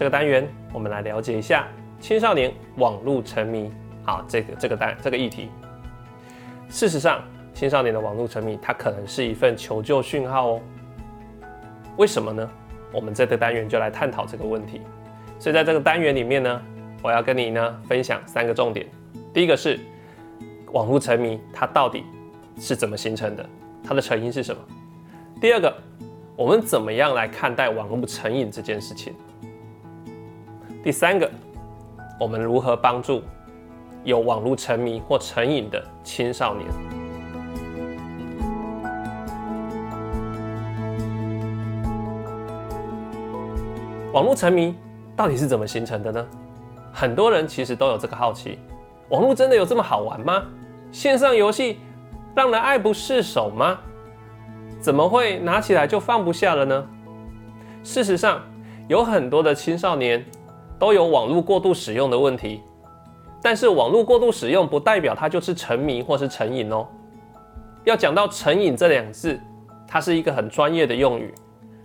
这个单元，我们来了解一下青少年网络沉迷。好，这个这个单这个议题，事实上，青少年的网络沉迷，它可能是一份求救讯号哦。为什么呢？我们这个单元就来探讨这个问题。所以在这个单元里面呢，我要跟你呢分享三个重点。第一个是网络沉迷，它到底是怎么形成的？它的成因是什么？第二个，我们怎么样来看待网络成瘾这件事情？第三个，我们如何帮助有网络沉迷或成瘾的青少年？网络沉迷到底是怎么形成的呢？很多人其实都有这个好奇：网络真的有这么好玩吗？线上游戏让人爱不释手吗？怎么会拿起来就放不下了呢？事实上，有很多的青少年。都有网络过度使用的问题，但是网络过度使用不代表它就是沉迷或是成瘾哦。要讲到成瘾这两字，它是一个很专业的用语，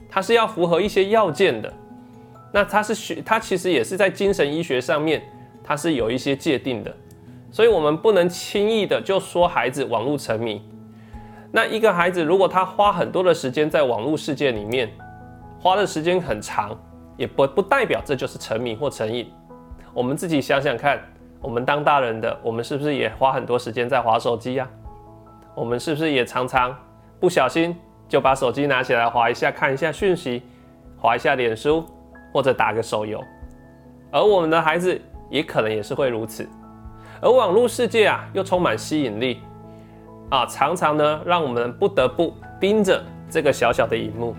它是要符合一些要件的。那它是学，它其实也是在精神医学上面，它是有一些界定的。所以我们不能轻易的就说孩子网络沉迷。那一个孩子如果他花很多的时间在网络世界里面，花的时间很长。也不不代表这就是沉迷或成瘾。我们自己想想看，我们当大人的，我们是不是也花很多时间在划手机呀？我们是不是也常常不小心就把手机拿起来划一下，看一下讯息，划一下脸书，或者打个手游？而我们的孩子也可能也是会如此。而网络世界啊，又充满吸引力啊，常常呢，让我们不得不盯着这个小小的荧幕。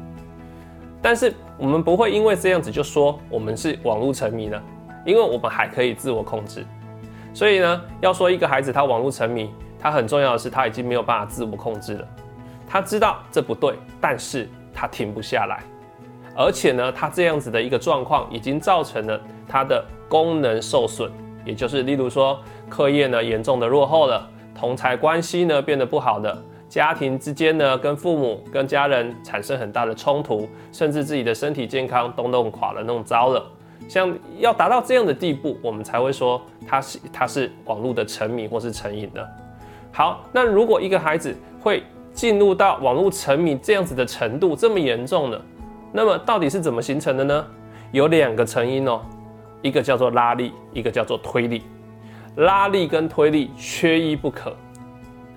但是我们不会因为这样子就说我们是网络沉迷了，因为我们还可以自我控制。所以呢，要说一个孩子他网络沉迷，他很重要的是他已经没有办法自我控制了。他知道这不对，但是他停不下来。而且呢，他这样子的一个状况已经造成了他的功能受损，也就是例如说课业呢严重的落后了，同才关系呢变得不好了。家庭之间呢，跟父母、跟家人产生很大的冲突，甚至自己的身体健康都弄垮了、弄糟了。像要达到这样的地步，我们才会说他是他是网络的沉迷或是成瘾的。好，那如果一个孩子会进入到网络沉迷这样子的程度这么严重呢？那么到底是怎么形成的呢？有两个成因哦，一个叫做拉力，一个叫做推力。拉力跟推力缺一不可。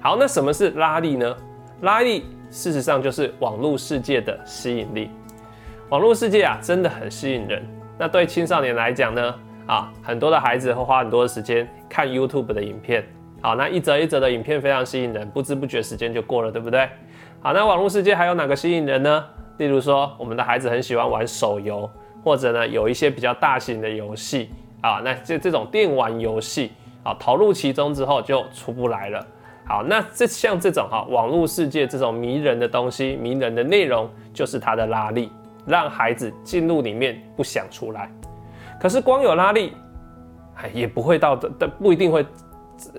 好，那什么是拉力呢？拉力事实上就是网络世界的吸引力。网络世界啊，真的很吸引人。那对青少年来讲呢，啊，很多的孩子会花很多的时间看 YouTube 的影片。好，那一则一则的影片非常吸引人，不知不觉时间就过了，对不对？好，那网络世界还有哪个吸引人呢？例如说，我们的孩子很喜欢玩手游，或者呢，有一些比较大型的游戏啊，那这这种电玩游戏啊，投入其中之后就出不来了。好，那这像这种哈网络世界这种迷人的东西、迷人的内容，就是它的拉力，让孩子进入里面不想出来。可是光有拉力，哎，也不会到的，但不一定会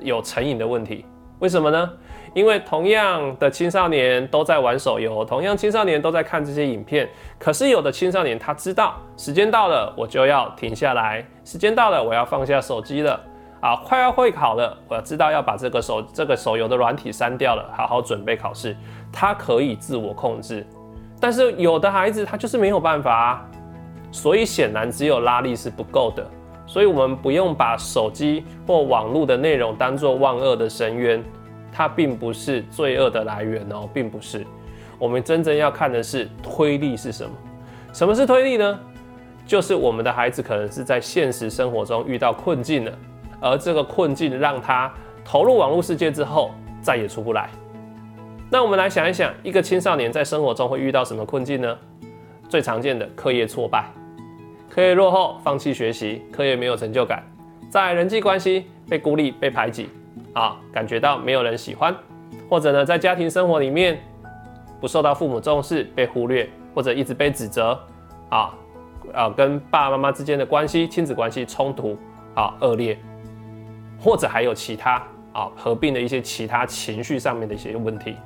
有成瘾的问题。为什么呢？因为同样的青少年都在玩手游，同样青少年都在看这些影片，可是有的青少年他知道时间到了，我就要停下来；时间到了，我要放下手机了。啊，快要会考了，我知道要把这个手这个手游的软体删掉了，好好准备考试。他可以自我控制，但是有的孩子他就是没有办法啊，所以显然只有拉力是不够的。所以我们不用把手机或网络的内容当做万恶的深渊，它并不是罪恶的来源哦，并不是。我们真正要看的是推力是什么？什么是推力呢？就是我们的孩子可能是在现实生活中遇到困境了。而这个困境让他投入网络世界之后再也出不来。那我们来想一想，一个青少年在生活中会遇到什么困境呢？最常见的课业挫败、课业落后、放弃学习、课业没有成就感，在人际关系被孤立、被排挤啊，感觉到没有人喜欢，或者呢，在家庭生活里面不受到父母重视、被忽略，或者一直被指责啊啊，跟爸爸妈妈之间的关系、亲子关系冲突啊恶劣。或者还有其他啊合并的一些其他情绪上面的一些问题。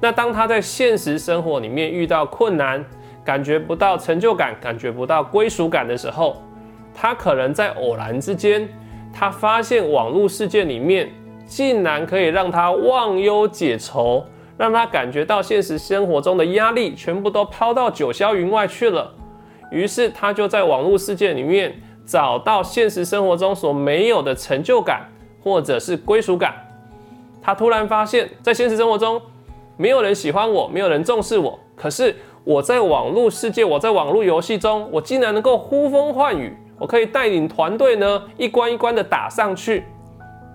那当他在现实生活里面遇到困难，感觉不到成就感，感觉不到归属感的时候，他可能在偶然之间，他发现网络世界里面竟然可以让他忘忧解愁，让他感觉到现实生活中的压力全部都抛到九霄云外去了。于是他就在网络世界里面找到现实生活中所没有的成就感，或者是归属感。他突然发现，在现实生活中，没有人喜欢我，没有人重视我。可是我在网络世界，我在网络游戏中，我竟然能够呼风唤雨，我可以带领团队呢，一关一关的打上去，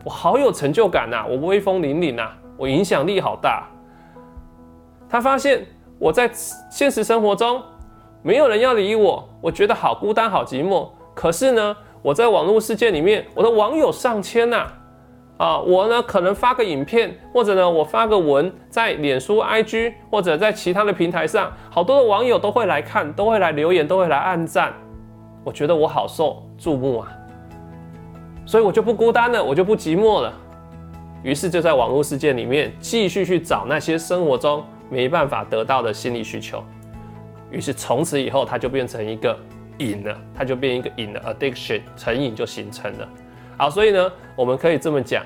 我好有成就感呐，我威风凛凛呐，我影响力好大。他发现我在现实生活中没有人要理我，我觉得好孤单，好寂寞。可是呢，我在网络世界里面，我的网友上千呐。啊，我呢可能发个影片，或者呢我发个文，在脸书、IG 或者在其他的平台上，好多的网友都会来看，都会来留言，都会来按赞。我觉得我好受注目啊，所以我就不孤单了，我就不寂寞了。于是就在网络世界里面继续去找那些生活中没办法得到的心理需求。于是从此以后，它就变成一个瘾了，它就变一个瘾了，addiction 成瘾就形成了。好，所以呢，我们可以这么讲，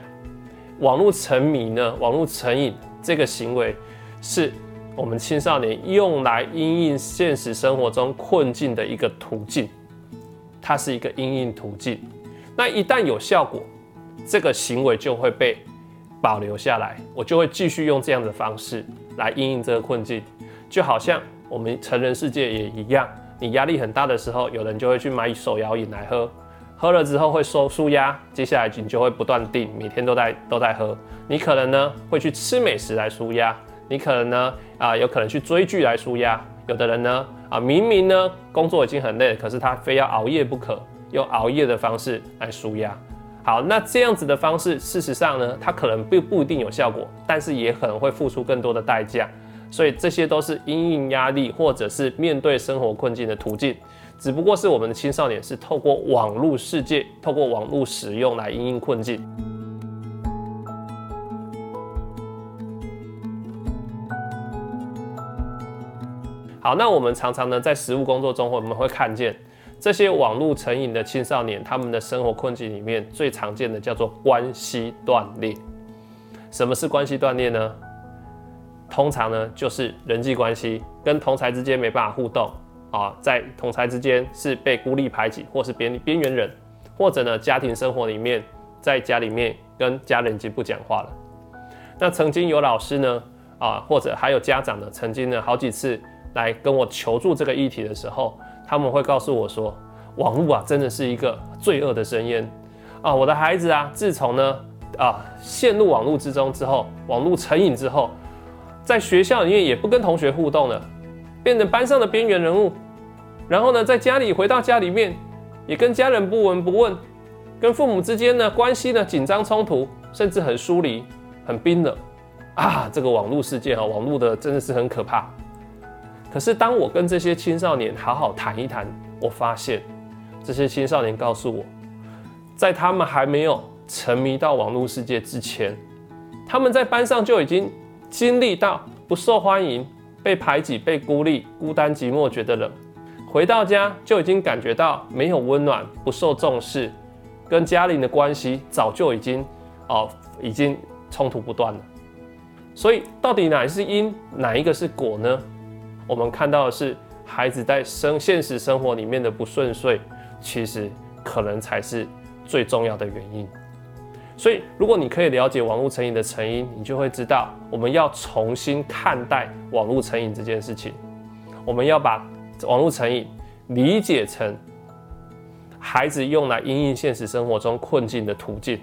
网络沉迷呢，网络成瘾这个行为，是我们青少年用来因应现实生活中困境的一个途径，它是一个因应途径。那一旦有效果，这个行为就会被保留下来，我就会继续用这样的方式来因应这个困境，就好像我们成人世界也一样，你压力很大的时候，有人就会去买手摇饮来喝。喝了之后会收舒压，接下来你就会不断定，每天都在都在喝。你可能呢会去吃美食来舒压，你可能呢啊有可能去追剧来舒压。有的人呢啊明明呢工作已经很累了，可是他非要熬夜不可，用熬夜的方式来舒压。好，那这样子的方式，事实上呢，它可能不不一定有效果，但是也可能会付出更多的代价。所以这些都是因应压力或者是面对生活困境的途径。只不过是我们的青少年是透过网络世界，透过网络使用来因应困境。好，那我们常常呢在实务工作中，我们会看见这些网络成瘾的青少年，他们的生活困境里面最常见的叫做关系断裂。什么是关系断裂呢？通常呢就是人际关系跟同才之间没办法互动。啊，在同才之间是被孤立排挤，或是边边缘人，或者呢，家庭生活里面，在家里面跟家人已经不讲话了。那曾经有老师呢，啊，或者还有家长呢，曾经呢好几次来跟我求助这个议题的时候，他们会告诉我说，网络啊，真的是一个罪恶的深渊啊！我的孩子啊，自从呢啊陷入网络之中之后，网络成瘾之后，在学校里面也不跟同学互动了。变成班上的边缘人物，然后呢，在家里回到家里面，也跟家人不闻不问，跟父母之间呢关系呢紧张冲突，甚至很疏离、很冰冷啊！这个网络世界啊，网络的真的是很可怕。可是当我跟这些青少年好好谈一谈，我发现这些青少年告诉我，在他们还没有沉迷到网络世界之前，他们在班上就已经经历到不受欢迎。被排挤、被孤立、孤单寂寞，觉得冷，回到家就已经感觉到没有温暖、不受重视，跟家人的关系早就已经哦，已经冲突不断了。所以，到底哪是因，哪一个是果呢？我们看到的是孩子在生现实生活里面的不顺遂，其实可能才是最重要的原因。所以，如果你可以了解网络成瘾的成因，你就会知道我们要重新看待网络成瘾这件事情。我们要把网络成瘾理解成孩子用来应应现实生活中困境的途径，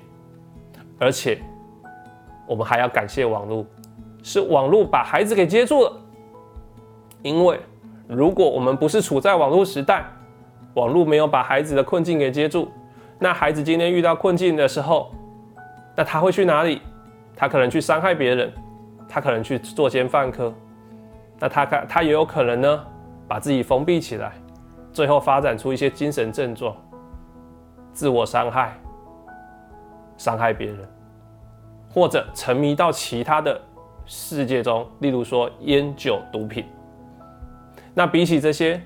而且我们还要感谢网络，是网络把孩子给接住了。因为如果我们不是处在网络时代，网络没有把孩子的困境给接住，那孩子今天遇到困境的时候，那他会去哪里？他可能去伤害别人，他可能去作奸犯科，那他可他也有可能呢，把自己封闭起来，最后发展出一些精神症状，自我伤害，伤害别人，或者沉迷到其他的世界中，例如说烟酒毒品。那比起这些，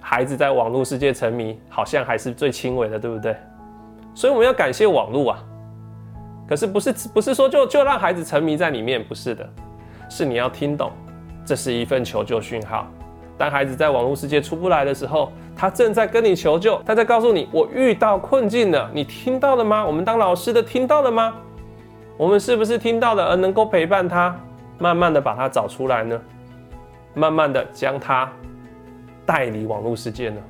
孩子在网络世界沉迷，好像还是最轻微的，对不对？所以我们要感谢网络啊。可是不是不是说就就让孩子沉迷在里面，不是的，是你要听懂，这是一份求救讯号。当孩子在网络世界出不来的时候，他正在跟你求救，他在告诉你我遇到困境了，你听到了吗？我们当老师的听到了吗？我们是不是听到了而能够陪伴他，慢慢的把他找出来呢？慢慢的将他带离网络世界呢？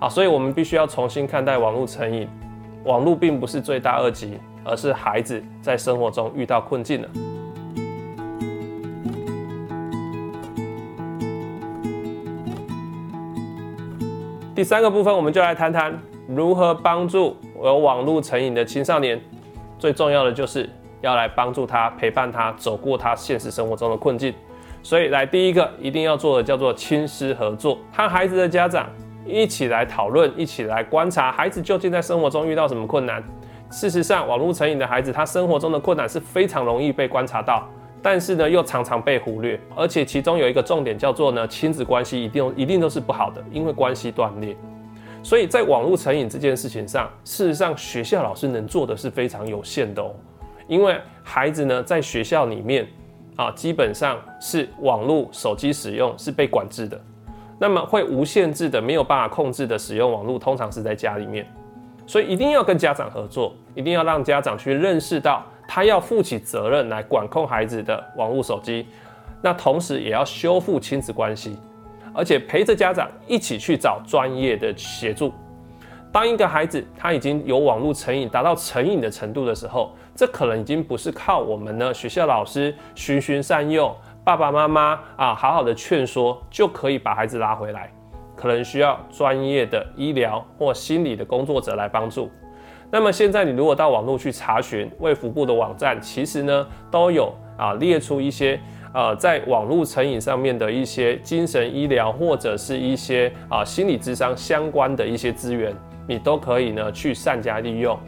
啊，所以我们必须要重新看待网络成瘾，网络并不是罪大恶极。而是孩子在生活中遇到困境了。第三个部分，我们就来谈谈如何帮助有网络成瘾的青少年。最重要的就是要来帮助他，陪伴他走过他现实生活中的困境。所以，来第一个一定要做的叫做亲师合作，和孩子的家长一起来讨论，一起来观察孩子究竟在生活中遇到什么困难。事实上，网络成瘾的孩子，他生活中的困难是非常容易被观察到，但是呢，又常常被忽略。而且其中有一个重点叫做呢，亲子关系一定一定都是不好的，因为关系断裂。所以在网络成瘾这件事情上，事实上学校老师能做的是非常有限的哦。因为孩子呢，在学校里面啊，基本上是网络手机使用是被管制的，那么会无限制的、没有办法控制的使用网络，通常是在家里面。所以一定要跟家长合作，一定要让家长去认识到，他要负起责任来管控孩子的网络手机。那同时也要修复亲子关系，而且陪着家长一起去找专业的协助。当一个孩子他已经有网络成瘾，达到成瘾的程度的时候，这可能已经不是靠我们呢学校老师循循善诱，爸爸妈妈啊好好的劝说就可以把孩子拉回来。可能需要专业的医疗或心理的工作者来帮助。那么现在你如果到网络去查询卫福部的网站，其实呢都有啊列出一些呃在网络成瘾上面的一些精神医疗或者是一些啊心理智商相关的一些资源，你都可以呢去善加利用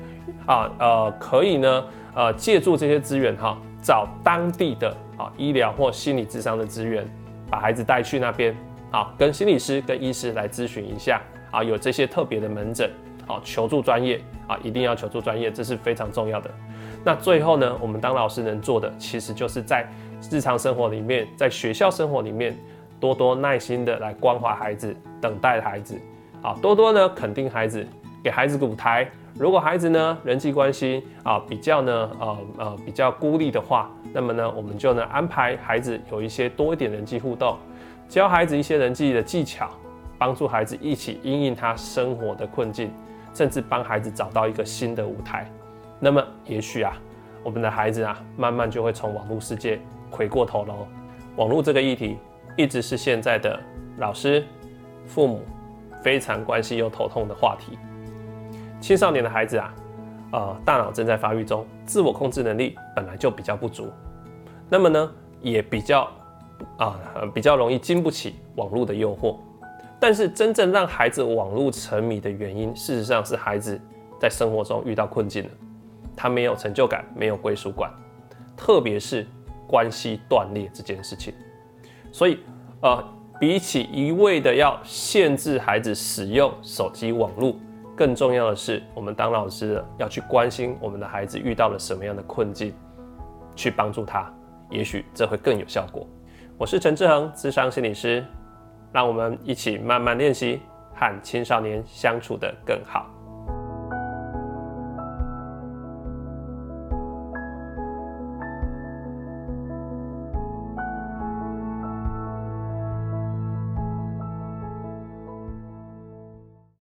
啊呃可以呢呃借助这些资源哈，找当地的啊医疗或心理智商的资源，把孩子带去那边。好，跟心理师、跟医师来咨询一下啊，有这些特别的门诊，好，求助专业啊，一定要求助专业，这是非常重要的。那最后呢，我们当老师能做的，其实就是在日常生活里面，在学校生活里面，多多耐心的来关怀孩子，等待孩子，啊，多多呢肯定孩子，给孩子个舞台。如果孩子呢人际关系啊比较呢呃呃比较孤立的话，那么呢我们就能安排孩子有一些多一点人际互动。教孩子一些人际的技巧，帮助孩子一起应应他生活的困境，甚至帮孩子找到一个新的舞台。那么，也许啊，我们的孩子啊，慢慢就会从网络世界回过头喽。网络这个议题，一直是现在的老师、父母非常关心又头痛的话题。青少年的孩子啊，呃，大脑正在发育中，自我控制能力本来就比较不足，那么呢，也比较。啊，比较容易经不起网络的诱惑，但是真正让孩子网络沉迷的原因，事实上是孩子在生活中遇到困境了，他没有成就感，没有归属感，特别是关系断裂这件事情。所以，呃，比起一味的要限制孩子使用手机网络，更重要的是，我们当老师的要去关心我们的孩子遇到了什么样的困境，去帮助他，也许这会更有效果。我是陈志恒，智商心理师，让我们一起慢慢练习，和青少年相处的更好。